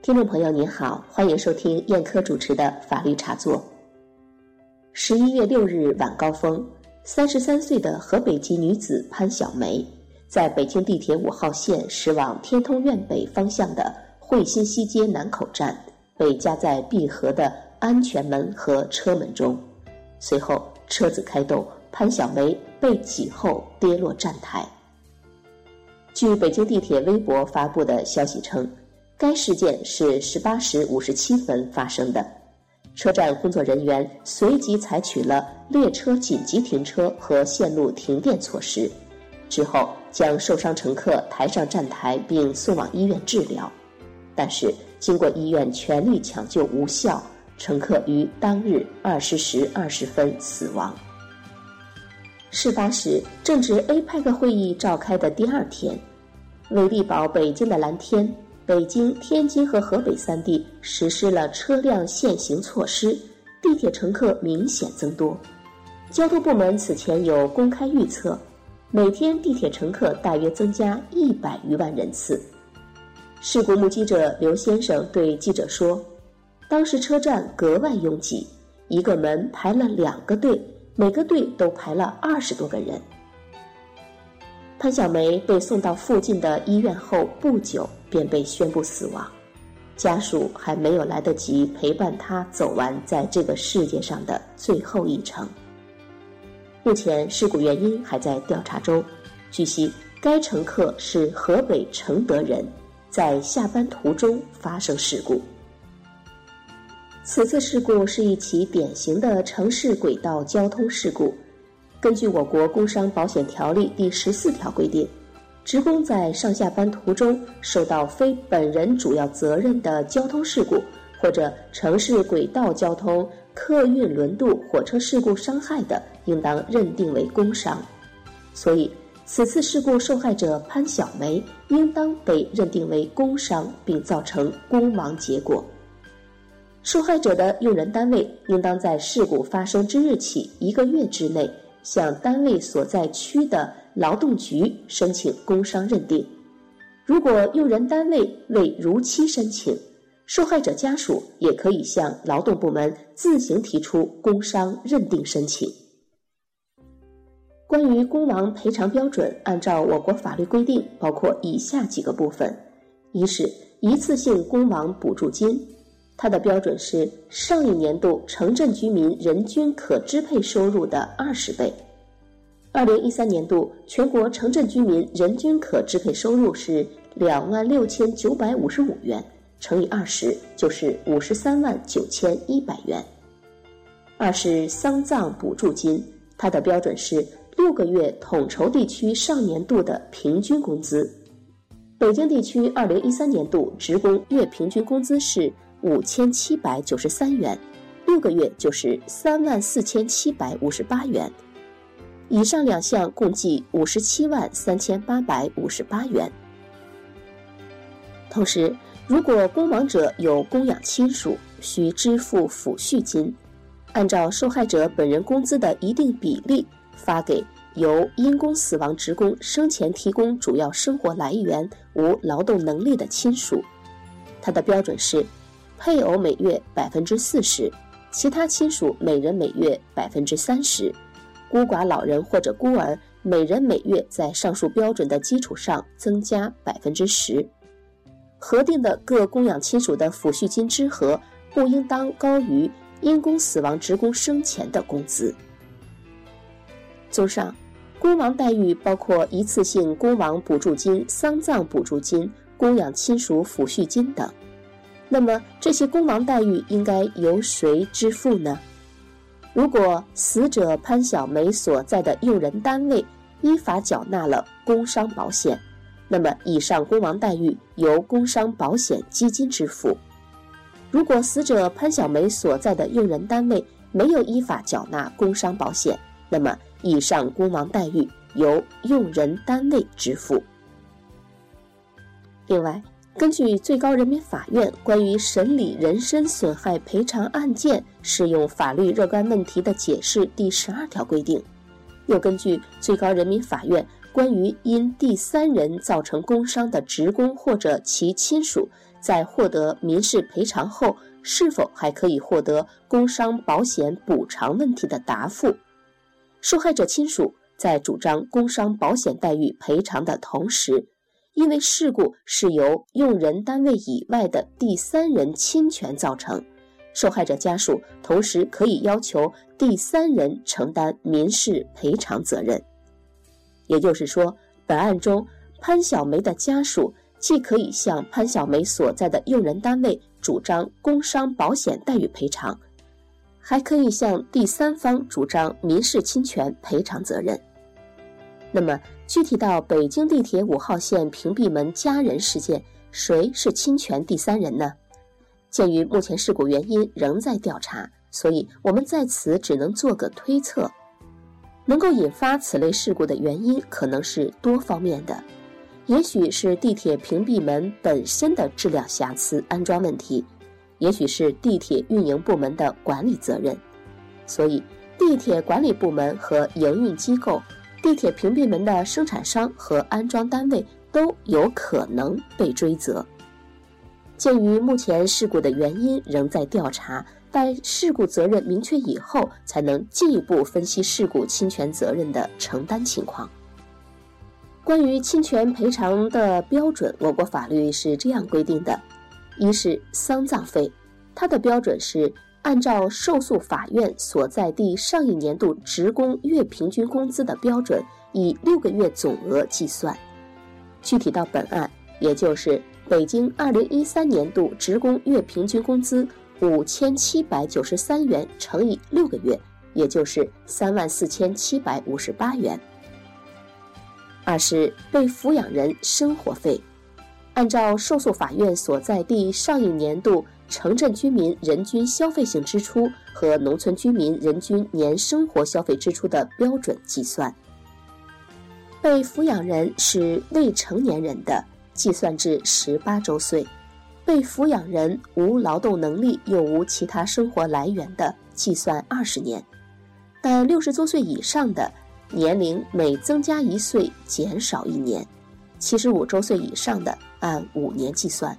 听众朋友您好，欢迎收听燕科主持的法律茶座。十一月六日晚高峰，三十三岁的河北籍女子潘小梅，在北京地铁五号线驶往天通苑北方向的惠新西街南口站，被夹在闭合的安全门和车门中，随后车子开动，潘小梅被挤后跌落站台。据北京地铁微博发布的消息称。该事件是十八时五十七分发生的，车站工作人员随即采取了列车紧急停车和线路停电措施，之后将受伤乘客抬上站台并送往医院治疗，但是经过医院全力抢救无效，乘客于当日二十时二十分死亡。事发时正值 APEC 会议召开的第二天，为力保北京的蓝天。北京、天津和河北三地实施了车辆限行措施，地铁乘客明显增多。交通部门此前有公开预测，每天地铁乘客大约增加一百余万人次。事故目击者刘先生对记者说：“当时车站格外拥挤，一个门排了两个队，每个队都排了二十多个人。”潘小梅被送到附近的医院后不久。便被宣布死亡，家属还没有来得及陪伴她走完在这个世界上的最后一程。目前事故原因还在调查中。据悉，该乘客是河北承德人，在下班途中发生事故。此次事故是一起典型的城市轨道交通事故。根据我国工伤保险条例第十四条规定。职工在上下班途中受到非本人主要责任的交通事故，或者城市轨道交通、客运轮渡、火车事故伤害的，应当认定为工伤。所以，此次事故受害者潘小梅应当被认定为工伤，并造成工亡结果。受害者的用人单位应当在事故发生之日起一个月之内，向单位所在区的。劳动局申请工伤认定，如果用人单位未如期申请，受害者家属也可以向劳动部门自行提出工伤认定申请。关于工亡赔偿标准，按照我国法律规定，包括以下几个部分：一是一次性工亡补助金，它的标准是上一年度城镇居民人均可支配收入的二十倍。二零一三年度全国城镇居民人均可支配收入是两万六千九百五十五元，乘以二十就是五十三万九千一百元。二是丧葬补助金，它的标准是六个月统筹地区上年度的平均工资。北京地区二零一三年度职工月平均工资是五千七百九十三元，六个月就是三万四千七百五十八元。以上两项共计五十七万三千八百五十八元。同时，如果工亡者有供养亲属，需支付抚恤金，按照受害者本人工资的一定比例发给由因公死亡职工生前提供主要生活来源无劳动能力的亲属。它的标准是：配偶每月百分之四十，其他亲属每人每月百分之三十。孤寡老人或者孤儿，每人每月在上述标准的基础上增加百分之十。核定的各供养亲属的抚恤金之和不应当高于因公死亡职工生前的工资。综上，工亡待遇包括一次性工亡补助金、丧葬补助金、供养亲属抚恤金等。那么，这些工亡待遇应该由谁支付呢？如果死者潘小梅所在的用人单位依法缴纳了工伤保险，那么以上工亡待遇由工伤保险基金支付；如果死者潘小梅所在的用人单位没有依法缴纳工伤保险，那么以上工亡待遇由用人单位支付。另外，根据最高人民法院关于审理人身损害赔偿案件适用法律若干问题的解释第十二条规定，又根据最高人民法院关于因第三人造成工伤的职工或者其亲属在获得民事赔偿后，是否还可以获得工伤保险补偿问题的答复。受害者亲属在主张工伤保险待遇赔偿的同时，因为事故是由用人单位以外的第三人侵权造成，受害者家属同时可以要求第三人承担民事赔偿责任。也就是说，本案中潘小梅的家属既可以向潘小梅所在的用人单位主张工伤保险待遇赔偿。还可以向第三方主张民事侵权赔偿责任。那么，具体到北京地铁五号线屏蔽门家人事件，谁是侵权第三人呢？鉴于目前事故原因仍在调查，所以我们在此只能做个推测。能够引发此类事故的原因可能是多方面的，也许是地铁屏蔽门本身的质量瑕疵、安装问题。也许是地铁运营部门的管理责任，所以地铁管理部门和营运机构、地铁屏蔽门的生产商和安装单位都有可能被追责。鉴于目前事故的原因仍在调查，待事故责任明确以后，才能进一步分析事故侵权责任的承担情况。关于侵权赔偿的标准，我国法律是这样规定的。一是丧葬费，它的标准是按照受诉法院所在地上一年度职工月平均工资的标准，以六个月总额计算。具体到本案，也就是北京二零一三年度职工月平均工资五千七百九十三元乘以六个月，也就是三万四千七百五十八元。二是被抚养人生活费。按照受诉法院所在地上一年度城镇居民人均消费性支出和农村居民人均年生活消费支出的标准计算。被抚养人是未成年人的，计算至十八周岁；被抚养人无劳动能力又无其他生活来源的，计算二十年。但六十周岁以上的，年龄每增加一岁减少一年。七十五周岁以上的，按五年计算。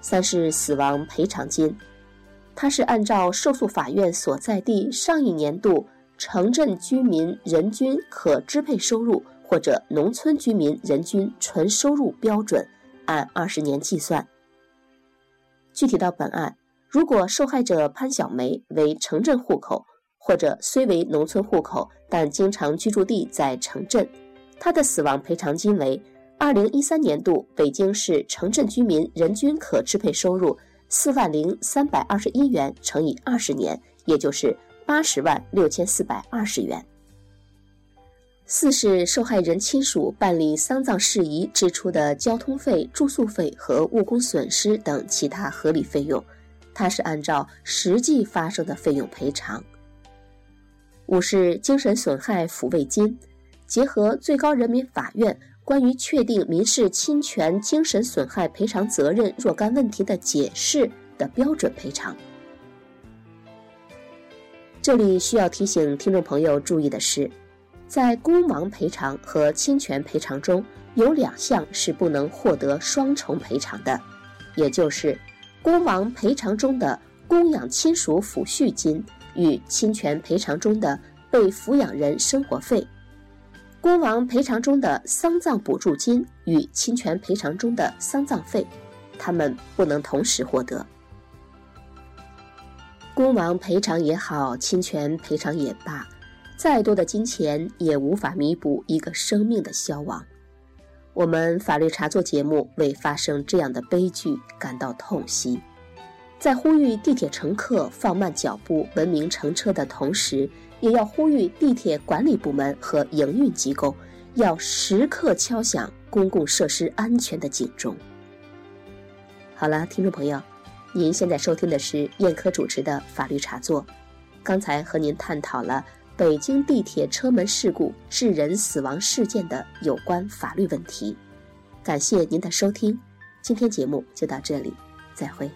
三是死亡赔偿金，它是按照受诉法院所在地上一年度城镇居民人均可支配收入或者农村居民人均纯收入标准，按二十年计算。具体到本案，如果受害者潘小梅为城镇户口，或者虽为农村户口，但经常居住地在城镇。她的死亡赔偿金为二零一三年度北京市城镇居民人均可支配收入四万零三百二十一元乘以二十年，也就是八十万六千四百二十元。四是受害人亲属办理丧葬事宜支出的交通费、住宿费和误工损失等其他合理费用，它是按照实际发生的费用赔偿。五是精神损害抚慰金。结合最高人民法院关于确定民事侵权精神损害赔偿责任若干问题的解释的标准赔偿。这里需要提醒听众朋友注意的是，在工亡赔偿和侵权赔偿中有两项是不能获得双重赔偿的，也就是工亡赔偿中的供养亲属抚恤金与侵权赔偿中的被抚养人生活费。公亡赔偿中的丧葬补助金与侵权赔偿中的丧葬费，他们不能同时获得。公亡赔偿也好，侵权赔偿也罢，再多的金钱也无法弥补一个生命的消亡。我们法律茶座节目为发生这样的悲剧感到痛惜，在呼吁地铁乘客放慢脚步、文明乘车的同时。也要呼吁地铁管理部门和营运机构，要时刻敲响公共设施安全的警钟。好了，听众朋友，您现在收听的是燕科主持的法律茶座，刚才和您探讨了北京地铁车门事故致人死亡事件的有关法律问题。感谢您的收听，今天节目就到这里，再会。